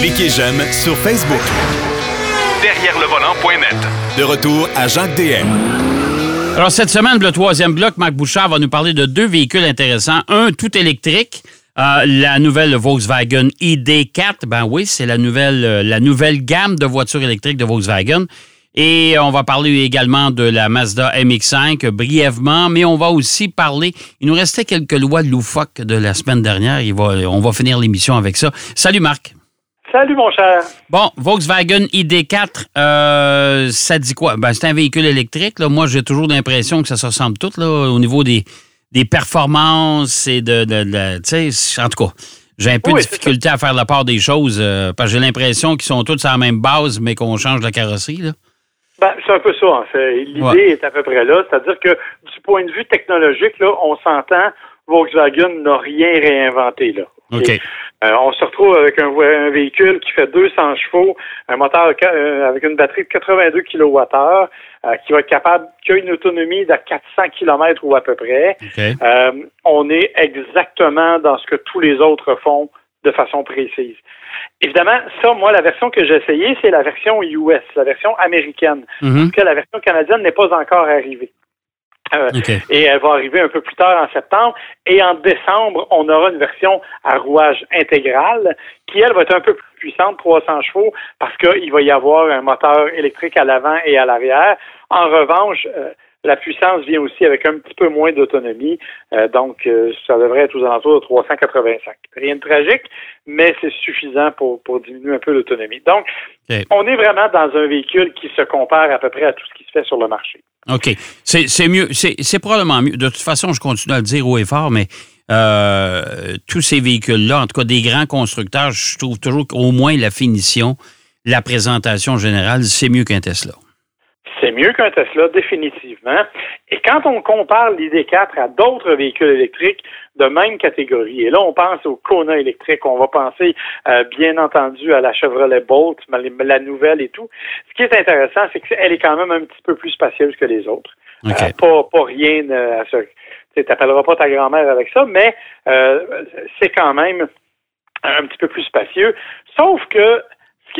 Cliquez j'aime sur Facebook. Derrière le volant.net. De retour à Jacques DM. Alors, cette semaine, le troisième bloc, Marc Bouchard va nous parler de deux véhicules intéressants. Un tout électrique, euh, la nouvelle Volkswagen ID4. Ben oui, c'est la nouvelle, euh, la nouvelle gamme de voitures électriques de Volkswagen. Et on va parler également de la Mazda MX5 brièvement, mais on va aussi parler. Il nous restait quelques lois loufoques de la semaine dernière. Il va, on va finir l'émission avec ça. Salut Marc. Salut mon cher. Bon, Volkswagen ID4, euh, ça dit quoi? Ben, c'est un véhicule électrique. Là. Moi, j'ai toujours l'impression que ça se ressemble tout là, au niveau des, des performances et de, de, tu sais, en tout cas. J'ai un peu de difficulté à faire la part des choses euh, parce que j'ai l'impression qu'ils sont tous à la même base, mais qu'on change la carrosserie. Là. Ben, c'est un peu ça, en fait. L'idée est à peu près là. C'est-à-dire que du point de vue technologique, là, on s'entend, Volkswagen n'a rien réinventé là. Euh, on se retrouve avec un, véhicule qui fait 200 chevaux, un moteur euh, avec une batterie de 82 kWh, euh, qui va être capable, qui a une autonomie de 400 km ou à peu près. on est exactement dans ce que tous les autres font de façon précise. Évidemment, ça, moi, la version que j'ai essayée, c'est la version US, la version américaine. Mhm. Parce que la version canadienne n'est pas encore arrivée. Euh, et elle va arriver un peu plus tard en septembre. Et en décembre, on aura une version à rouage intégral qui, elle, va être un peu plus puissante, 300 chevaux, parce qu'il va y avoir un moteur électrique à l'avant et à l'arrière. En revanche, euh, la puissance vient aussi avec un petit peu moins d'autonomie, euh, donc euh, ça devrait être aux alentours de 385. Rien de tragique, mais c'est suffisant pour, pour diminuer un peu l'autonomie. Donc, on est vraiment dans un véhicule qui se compare à peu près à tout ce qui se fait sur le marché. OK. C'est mieux, c'est probablement mieux. De toute façon, je continue à le dire haut et fort, mais euh, tous ces véhicules-là, en tout cas des grands constructeurs, je trouve toujours qu'au moins la finition, la présentation générale, c'est mieux qu'un Tesla. C'est mieux qu'un Tesla, définitivement. Et quand on compare l'ID4 à d'autres véhicules électriques de même catégorie, et là, on pense au Kona électrique, on va penser, euh, bien entendu, à la Chevrolet Bolt, la nouvelle et tout. Ce qui est intéressant, c'est qu'elle est quand même un petit peu plus spacieuse que les autres. Euh, pas, pas rien euh, à ce... Tu n'appelleras pas ta grand-mère avec ça, mais c'est quand même un petit peu plus spacieux. Sauf que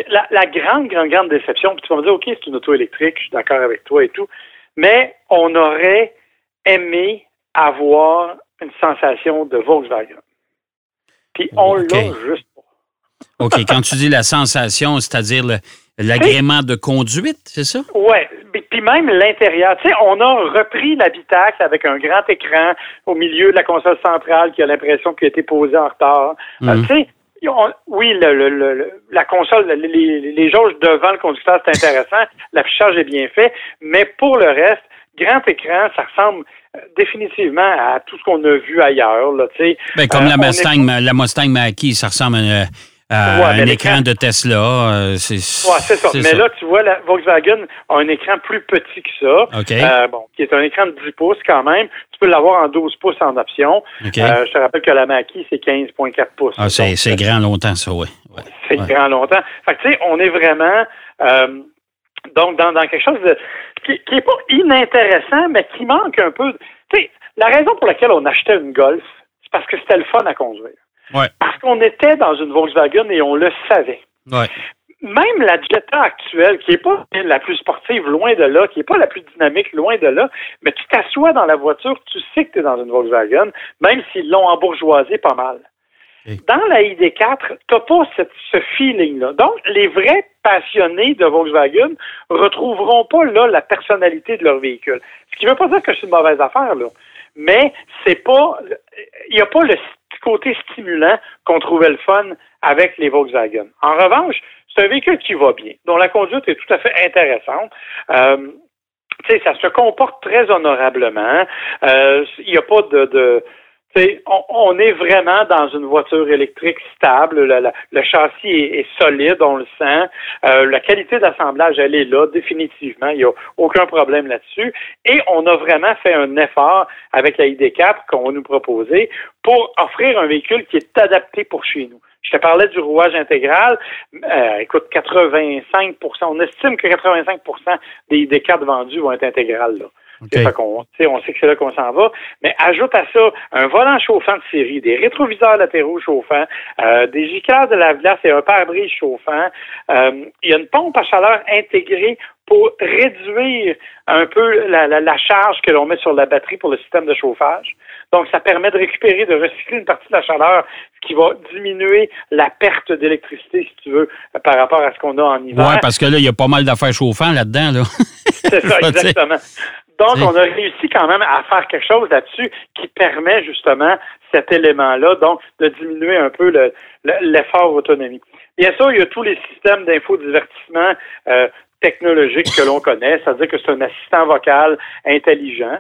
la, grande, grande, grande déception, puis tu vas me dire, OK, c'est une auto électrique, je suis d'accord avec toi et tout, mais on aurait aimé avoir une sensation de Volkswagen. Puis on l'a juste pas. OK, quand tu dis la sensation, c'est-à-dire l'agrément de conduite, c'est ça? Oui, puis même l'intérieur. Tu sais, on a repris l'habitacle avec un grand écran au milieu de la console centrale qui a l'impression qu'il a été posé en retard. Euh, mhm. tu sais, oui, la console, les, jauges devant le conducteur, c'est intéressant. L'affichage est bien fait, mais pour le reste, grand écran, ça ressemble euh, définitivement à tout ce qu'on a vu ailleurs. Là, ben, comme la, euh, Mustang, la Mustang Mach-E, ça ressemble à, un écran de Tesla. Euh, c'est ça. Mais là, tu vois, la Volkswagen a un écran plus petit que ça. bon, qui est un écran de 10 pouces quand même. Tu peux l'avoir en 12 pouces en option. Euh, je te rappelle que la Mackie, c'est 15,4 pouces. Ah, c'est grand longtemps, ça, oui. C'est grand longtemps. Fait que, tu sais, on est vraiment... Euh, donc, dans, quelque chose qui n'est pas inintéressant, mais qui manque un peu. Tu sais, la raison pour laquelle on achetait une Golf, c'est parce que c'était le fun à conduire. Parce qu'on était dans une Volkswagen et on le savait. Ouais même la Jetta actuelle, qui n'est pas la plus sportive, loin de là, qui n'est pas la plus dynamique, loin de là, mais tu t'assois dans la voiture, tu sais que tu es dans une Volkswagen, même s'ils l'ont embourgeoisé pas mal. Dans la ID4, tu n'as pas ce feeling-là. Donc, les vrais passionnés de Volkswagen retrouveront pas là la personnalité de leur véhicule. Ce qui ne veut pas dire que c'est une mauvaise affaire, là. Mais c'est pas, il n'y a pas le côté stimulant qu'on trouvait le fun avec les Volkswagen. En revanche, c'est un véhicule qui va bien, dont la conduite est tout à fait intéressante. Euh, ça se comporte très honorablement. Euh, il n'y a pas de, de on, est vraiment dans une voiture électrique stable. Le, châssis est, solide, on le sent. Euh, la qualité d'assemblage, elle est là, définitivement. Il n'y a aucun problème là-dessus. Et on a vraiment fait un effort avec la ID4 qu'on va nous proposer pour offrir un véhicule qui est adapté pour chez nous. Je te parlais du rouage intégral. Euh, écoute, 85% on estime que 85% des, des cartes vendues vont être intégrales. Là. Sais, on sait que c'est là qu'on s'en va. Mais ajoute à ça un volant chauffant de série, des rétroviseurs latéraux chauffants, euh, des gicleurs de lave-glace et un pare-brise chauffant. Euh, il y a une pompe à chaleur intégrée pour réduire un peu la, la- la charge que l'on met sur la batterie pour le système de chauffage. Donc, ça permet de récupérer, de recycler une partie de la chaleur, ce qui va diminuer la perte d'électricité, si tu veux, par rapport à ce qu'on a en hiver. Ouais, parce que là, il y a pas mal d'affaires chauffants là-dedans. Là. C'est ça, exactement. Donc, on a réussi quand même à faire quelque chose là-dessus qui permet justement cet élément-là, donc de diminuer un peu le- le- l'effort autonomie. Bien sûr, il y a tous les systèmes d'infodivertissement euh, technologiques que l'on connaît, c'est-à-dire que c'est un assistant vocal intelligent.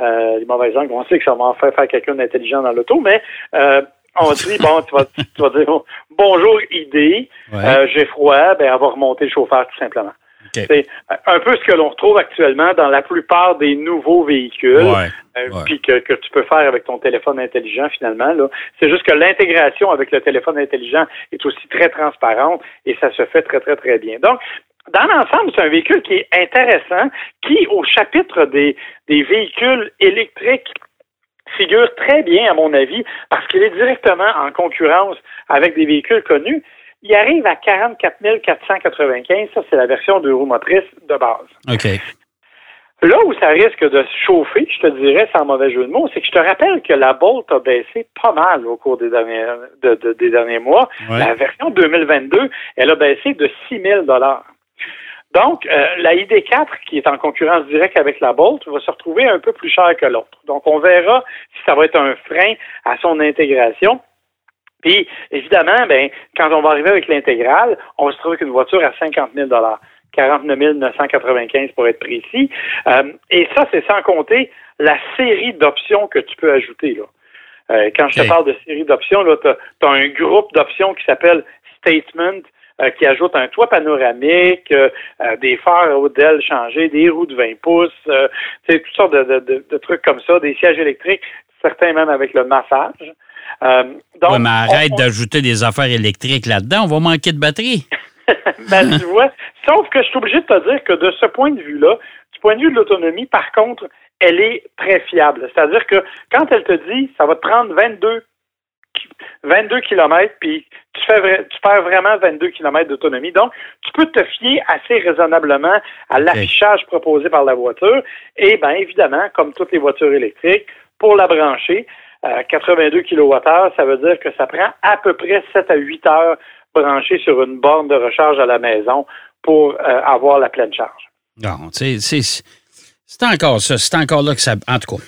Euh, les mauvaises langues, on sait que ça va en faire faire quelqu'un d'intelligent dans l'auto, mais euh, on dit, bon, tu vas, tu vas dire bonjour idée, Ouais. euh, j'ai froid, ben elle va remonter le chauffeur tout simplement. C'est un peu ce que l'on retrouve actuellement dans la plupart des nouveaux véhicules, Ouais. euh, ouais. puis que, que tu peux faire avec ton téléphone intelligent finalement. là. C'est juste que l'intégration avec le téléphone intelligent est aussi très transparente et ça se fait très, très, très bien. Donc, dans l'ensemble, c'est un véhicule qui est intéressant, qui, au chapitre des, des véhicules électriques, figure très bien, à mon avis, parce qu'il est directement en concurrence avec des véhicules connus. Il arrive à 44 495. Ça, c'est la version deux roues motrices de base. OK. Là où ça risque de se chauffer, je te dirais sans mauvais jeu de mots, c'est que je te rappelle que la Bolt a baissé pas mal au cours des derniers, de- de- des derniers mois. Ouais. La version 2022, elle a baissé de 6 000 Donc, euh, la ID4, qui est en concurrence directe avec la Bolt, va se retrouver un peu plus cher que l'autre. Donc, on verra si ça va être un frein à son intégration. Puis, évidemment, ben, quand on va arriver avec l'intégrale, on va se trouver avec une voiture à 50 000 49 995 pour être précis. Euh, et ça, c'est sans compter la série d'options que tu peux ajouter. Là. Euh, quand je te parle de série d'options, tu as, un groupe d'options qui s'appelle Statement, euh, qui ajoute un toit panoramique, des phares haut d'aile changés, des roues de 20 pouces, tu sais, toutes sortes de, de- de- de trucs comme ça, des sièges électriques, certains même avec le massage. Euh, donc, Ouais, mais arrête on- d'ajouter des affaires électriques là-dedans. On va manquer de batterie. ben, tu vois, sauf que je suis obligé de te dire que de ce point de vue-là, du point de vue de l'autonomie, par contre, elle est très fiable. C'est-à-dire que quand elle te dit, ça va te prendre 22, ki- 22 km, puis tu, fais tu perds vraiment 22 km d'autonomie. Donc, tu peux te fier assez raisonnablement à l'affichage proposé par la voiture. Et bien, évidemment, comme toutes les voitures électriques, pour la brancher, euh, 82 kWh, ça veut dire que ça prend à peu près 7 à 8 heures branché sur une borne de recharge à la maison pour euh, avoir la pleine charge. Non, c'est encore ça. C'est encore là que ça. En tout cas,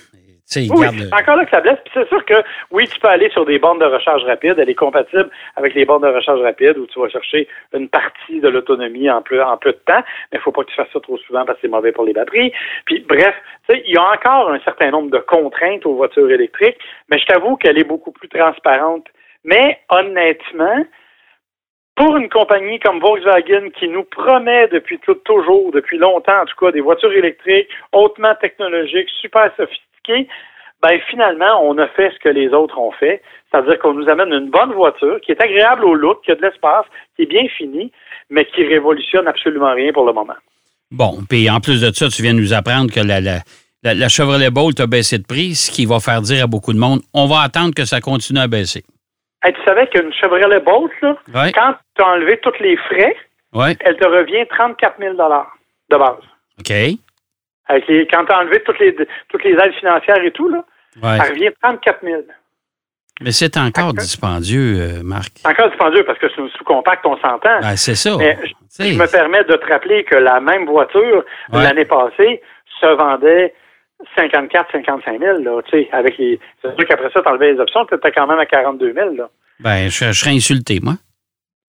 Oui, encore là que ça blesse. Puis c'est sûr que oui, tu peux aller sur des bornes de recharge rapide. Elle est compatible avec les bornes de recharge rapide où tu vas chercher une partie de l'autonomie en peu, en peu de temps. Mais il faut pas que tu fasses ça trop souvent parce que c'est mauvais pour les batteries. Puis bref, tu sais, il y a encore un certain nombre de contraintes aux voitures électriques, mais je t'avoue qu'elle est beaucoup plus transparente. Mais honnêtement, pour une compagnie comme Volkswagen qui nous promet depuis tout- toujours, depuis longtemps en tout cas, des voitures électriques hautement technologiques, super sophistiquées, ben finalement, on a fait ce que les autres ont fait, c'est-à-dire qu'on nous amène une bonne voiture qui est agréable au look, qui a de l'espace, qui est bien finie, mais qui révolutionne absolument rien pour le moment. Bon, puis en plus de ça, tu viens de nous apprendre que la, la, la, la Chevrolet Bolt a baissé de prix, ce qui va faire dire à beaucoup de monde on va attendre que ça continue à baisser. Hey, tu savais qu'une Chevrolet Bolt, là, Ouais. quand tu as enlevé tous les frais, elle te revient 34 000 de base. OK. Avec les, quand tu as enlevé toutes les, toutes les aides financières et tout, là, Ouais. ça revient 34 000 Mais c'est encore dispendieux, euh, Marc. C'est encore dispendieux parce que c'est une sous-compact, on s'entend. Ben, c'est ça. Mais je, me permets de te rappeler que la même voiture, Ouais. l'année passée, se vendait 54, 55 000, là, tu sais, avec les... C'est sûr qu'après ça, t'enlevais les options, t'étais quand même à 42 000, là. ben, je, je serais insulté, moi.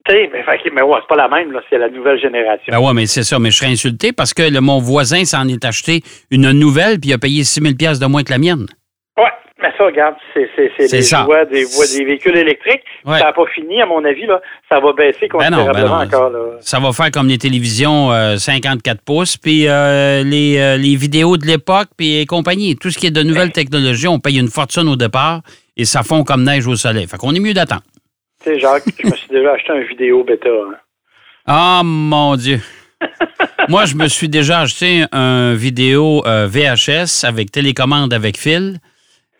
Mais, fait que- mais ouais, c'est pas la même, là, c'est la nouvelle génération. Ben ouais, mais c'est ça. Mais je serais insulté parce que le, mon voisin s'en est acheté une nouvelle puis il a payé 6 000 de moins que la mienne. Ouais, mais ça, regarde, c'est c'est- c'est C'est les ça. voies des, voies des véhicules électriques. Ouais. Ça n'a pas fini, à mon avis, là. Ça va baisser Ben non, ben considérablement non. encore, là. Ça va faire comme les télévisions euh, 54 pouces, puis euh, les, euh, les vidéos de l'époque, puis et compagnie. Tout ce qui est de nouvelles technologies, on paye une fortune au départ et ça fond comme neige au soleil. Fait qu'on est mieux d'attendre. Tu sais, Jacques, je me suis déjà acheté un vidéo bêta. hein. Ah, mon Dieu. Moi, je me suis déjà acheté un vidéo euh, VHS avec télécommande avec fil.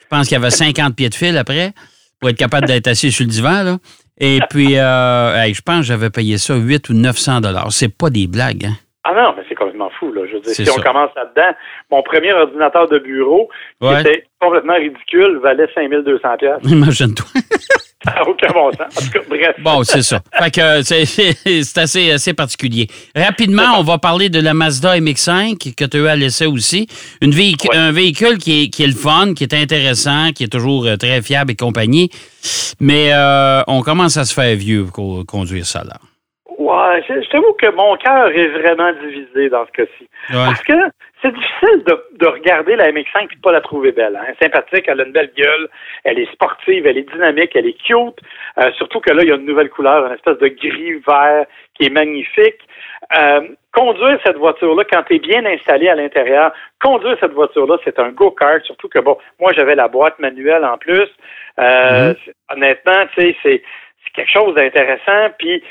Je pense qu'il y avait 50 pieds de fil après pour être capable d'être assis sur le divan. Là. Et puis, euh, hey, je pense que j'avais payé ça 8 ou 900 dollars. C'est pas des blagues. Hein? Ah non, mais c'est complètement fou. Là. Je veux dire, si on commence là-dedans, mon premier ordinateur de bureau, Ouais. qui était complètement ridicule, valait 5200 pièces. Imagine-toi. Ça aucun bon sens. En tout cas, bref. Bon, c'est ça. Fait que euh, c'est assez, assez particulier. Rapidement, on va parler de la Mazda MX-5 que tu as l'essai aussi. Une Ouais. Un véhicule qui est, qui est le fun, qui est intéressant, qui est toujours euh, très fiable et compagnie. Mais euh, on commence à se faire vieux pour conduire ça là. Ouais, je, je t'avoue que mon cœur est vraiment divisé dans ce cas-ci. Ouais. Parce que c'est difficile de, de regarder la MX5 et de pas la trouver belle. Hein. Sympathique, elle a une belle gueule, elle est sportive, elle est dynamique, elle est cute. Euh, surtout que là, il y a une nouvelle couleur, une espèce de gris vert qui est magnifique. Euh, conduire cette voiture-là, quand tu es bien installé à l'intérieur, conduire cette voiture-là, c'est un go-kart, surtout que, bon, moi, j'avais la boîte manuelle en plus. Euh, c'est- Honnêtement, tu sais, c'est c'est quelque chose d'intéressant, puis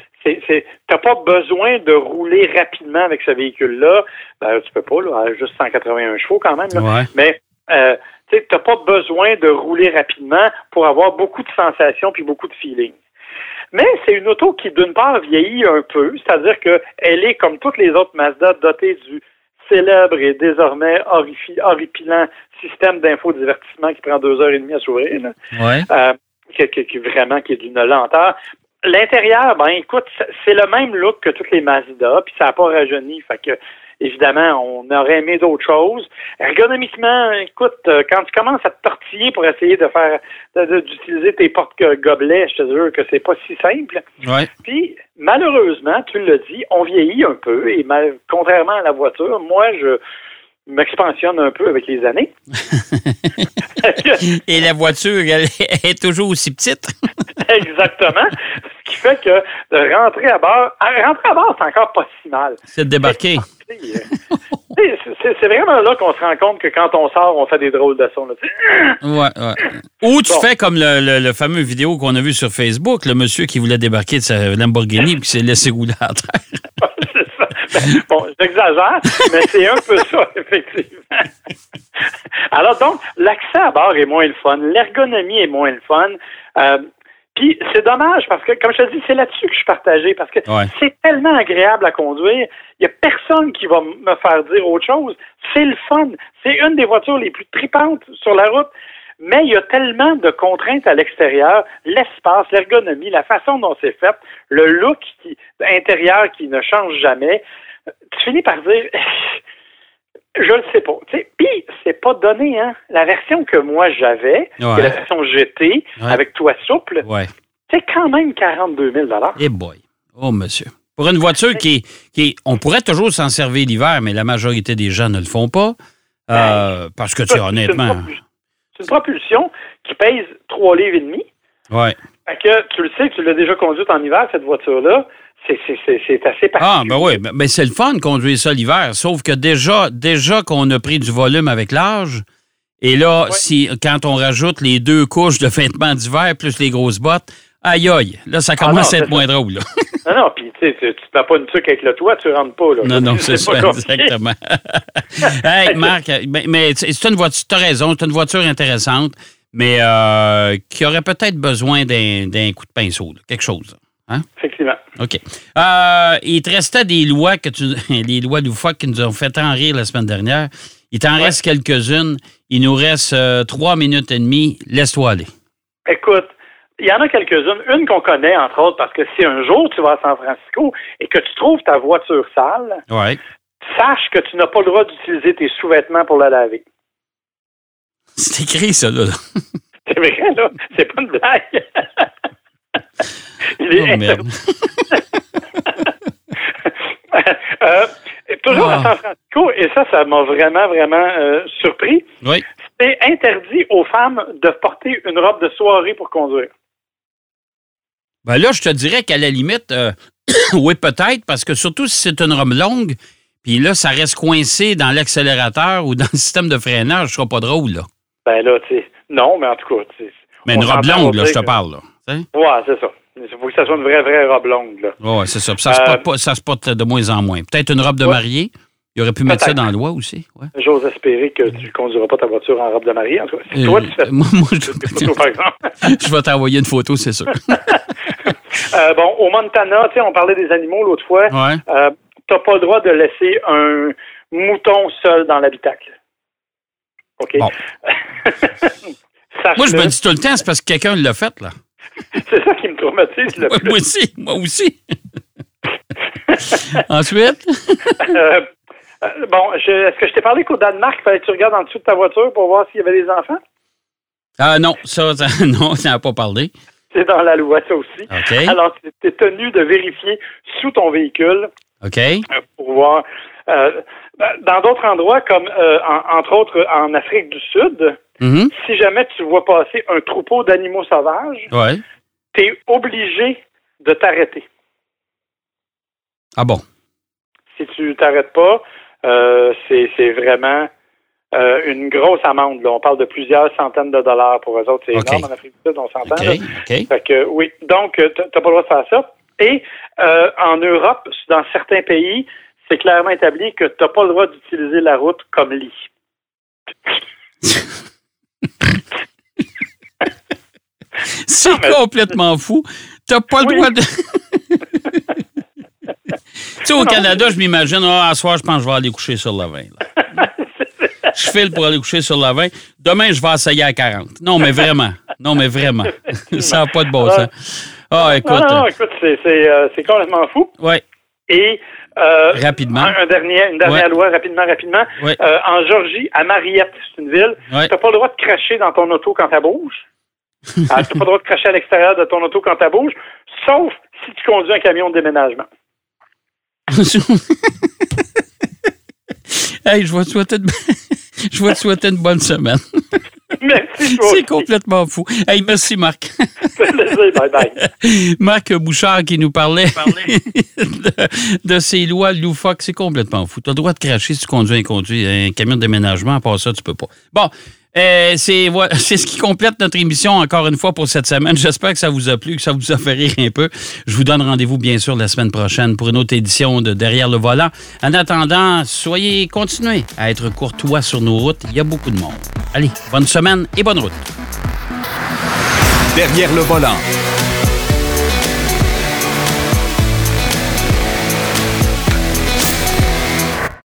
c'est, t'as pas besoin de rouler rapidement avec ce véhicule-là. Ben, tu peux pas, là, juste 181 chevaux quand même. là. Ouais. Mais euh, tu t'as pas besoin de rouler rapidement pour avoir beaucoup de sensations puis beaucoup de feeling. Mais c'est une auto qui, d'une part, vieillit un peu, c'est-à-dire qu'elle est, comme toutes les autres Mazda, dotée du célèbre et désormais horripilant système d'infodivertissement qui prend deux heures et demie à s'ouvrir. Ouais. Euh, qui, qui- qui vraiment qui est d'une lenteur. L'intérieur, ben écoute, c'est- le même look que toutes les Mazda, puis ça n'a pas rajeuni. Fait que évidemment, on aurait aimé d'autres choses. Ergonomiquement, écoute, euh, quand tu commences à te tortiller pour essayer de faire d'utiliser tes porte-gobelets, je te jure que c'est pas si simple. Ouais. Puis, malheureusement, tu l'as dit, on vieillit un peu, et mal- contrairement à la voiture, moi, je m'expansionne un peu avec les années. Et la voiture, elle est toujours aussi petite. Exactement. Ce qui fait que de rentrer à bord, rentrer à bord, c'est encore pas si mal. C'est de débarquer. Euh, C'est vraiment là qu'on se rend compte que quand on sort, on fait des drôles de sons. là, tu sais. Ouais, ouais. Ou tu Bon. fais comme le, le- le fameux vidéo qu'on a vu sur Facebook, le monsieur qui voulait débarquer de sa Lamborghini puis s'est laissé rouler à terre. C'est ça. Ben, bon, j'exagère, mais c'est un peu ça, effectivement. Alors donc, l'accès à bord est moins le fun, l'ergonomie est moins le fun. Euh, puis c'est dommage parce que, comme je te dis, c'est là-dessus que je suis partagé parce que Ouais. c'est tellement agréable à conduire. Il n'y a personne qui va me faire dire autre chose. C'est le fun. C'est une des voitures les plus tripantes sur la route. Mais il y a tellement de contraintes à l'extérieur, l'espace, l'ergonomie, la façon dont c'est fait, le look qui, intérieur qui ne change jamais. Tu finis par dire, je le sais pas. Puis, c'est pas donné, hein. La version que moi j'avais, Ouais. la version GT, Ouais. avec toit souple, Ouais. c'est quand même 42 000 Eh boy. Oh, monsieur. Pour une voiture qui, qui on pourrait toujours s'en servir l'hiver, mais la majorité des gens ne le font pas. Euh, parce que, tu honnêtement. C'est une propulsion qui pèse 3 livres et demi. Ouais. Fait que tu le sais, tu l'as déjà conduite en hiver, cette voiture-là. C'est, assez particulier. Ah, ben oui. Ben, ben, c'est le fun de conduire ça l'hiver. Sauf que déjà, déjà qu'on a pris du volume avec l'âge, et là, Ouais. si quand on rajoute les deux couches de vêtements d'hiver plus les grosses bottes, aïe aïe, là, ça commence Ah non, à être moins drôle. Là. Non, non, puis tu tu te pas une tuque avec le toit, tu rentres pas. Là. Non, non, c'est ça, compliqué. exactement. hey, Marc, ben, mais c'est c'est une voiture, tu as raison, c'est une voiture intéressante, mais euh, qui aurait peut-être besoin d'un coup de pinceau, là, quelque chose. Hein? Effectivement. OK. Euh, il te restait des lois que tu. les lois loufoques qui nous ont fait tant rire la semaine dernière. Il t'en Ouais. reste quelques-unes. Il nous reste euh, trois minutes et demie. Laisse-toi aller. Écoute, il y en a quelques-unes. Une qu'on connaît, entre autres, parce que si un jour tu vas à San Francisco et que tu trouves ta voiture sale, Ouais. sache que tu n'as pas le droit d'utiliser tes sous-vêtements pour la laver. C'est écrit, ça, là. C'est vrai, là. C'est pas une blague. Il est Oh, merde. Euh, toujours Ah. à San Francisco, et ça, ça m'a vraiment, vraiment euh, surpris. Oui. C'est interdit aux femmes de porter une robe de soirée pour conduire. Ben là, je te dirais qu'à la limite, euh, oui, peut-être, parce que surtout si c'est une robe longue, puis là, ça reste coincé dans l'accélérateur ou dans le système de freinage, ce sera pas drôle, là. Ben là, tu sais, non, mais en tout cas, tu sais, Mais une on robe longue, là, je te parle, là. Tu? Ouais, c'est ça. Il faut que ça soit une vraie, vraie robe longue. Là. Oui, c'est ça. Puis ça, se Euh, porte pas- ça se porte de moins en moins. Peut-être une robe de Ouais. mariée. Il aurait pu mettre ça dans la loi aussi. Ouais. J'ose espérer que tu ne conduiras pas ta voiture en robe de mariée. En tout cas, si Euh, toi, tu fais moi, moi, des photos, par exemple. je, je vais t'envoyer une photo, c'est sûr. Euh, bon, au Montana, tu sais, on parlait des animaux l'autre fois. Ouais. Euh, t'as pas le droit de laisser un mouton seul dans l'habitacle. OK? Bon. Moi, je me dis tout le temps, c'est parce que quelqu'un l'a fait, là. C'est ça qui me traumatise le Ouais, plus. moi aussi, moi aussi. Ensuite, Euh, euh, bon, est-ce que je t'ai parlé qu'au Danemark, il fallait que tu regardes en dessous de ta voiture pour voir s'il y avait des enfants? ah non, ça, ça non, ça n'a pas parlé. C'est dans la loi, ça aussi. OK. Alors, tu es tenu de vérifier sous ton véhicule OK. euh, pour voir. euh, dans d'autres endroits, comme euh, en- entre autres en Afrique du Sud, Mhm. si jamais tu vois passer un troupeau d'animaux sauvages, Ouais. tu es obligé de t'arrêter. Ah bon? Si tu t'arrêtes pas, euh, c'est vraiment euh, une grosse amende. là. On parle de plusieurs centaines de dollars pour eux autres. C'est énorme en Afrique du Sud, on s'entend. Fait que oui, donc t'as t'as pas le droit de faire ça. Et euh, en Europe, dans certains pays, c'est clairement établi que t'as pas le droit d'utiliser la route comme lit. C'est complètement fou. T'as pas le Oui. droit de. tu sais, au Canada, je m'imagine, ah, à soir, je pense que je vais aller coucher sur le vin. je file pour aller coucher sur le vin. Demain, je vais essayer à 40. Non, mais vraiment. Non, mais vraiment. ça n'a pas de bon sens. Ah, écoute. non, non, écoute, c'est c'est, euh, c'est complètement fou. Ouais, Et euh, rapidement. un, un dernier, une dernière Ouais. loi, rapidement, rapidement. Ouais. Euh, en Georgie, à Mariette, c'est une ville, Ouais. t'as pas le droit de cracher dans ton auto quand elle bouge. Ah, t'as pas le droit de cracher à l'extérieur de ton auto quand elle bouge, sauf si tu conduis un camion de déménagement. hey, je vais te souhaiter je vais te souhaiter une bonne semaine. Merci, toi C'est complètement fou. Hey, merci, Marc. Bye bye. Marc Bouchard qui nous parlait de, de ces lois loufoques. C'est complètement fou. Tu as le droit de cracher si tu conduis un, conduit, un camion de déménagement. À part ça, tu peux pas. Bon, euh, c'est ce qui complète notre émission encore une fois pour cette semaine. J'espère que ça vous a plu, que ça vous a fait rire un peu. Je vous donne rendez-vous bien sûr la semaine prochaine pour une autre édition de Derrière le volant. En attendant, soyez, continuez à être courtois sur nos routes. Il y a beaucoup de monde. Allez, bonne semaine et bonne route. Derrière le volant.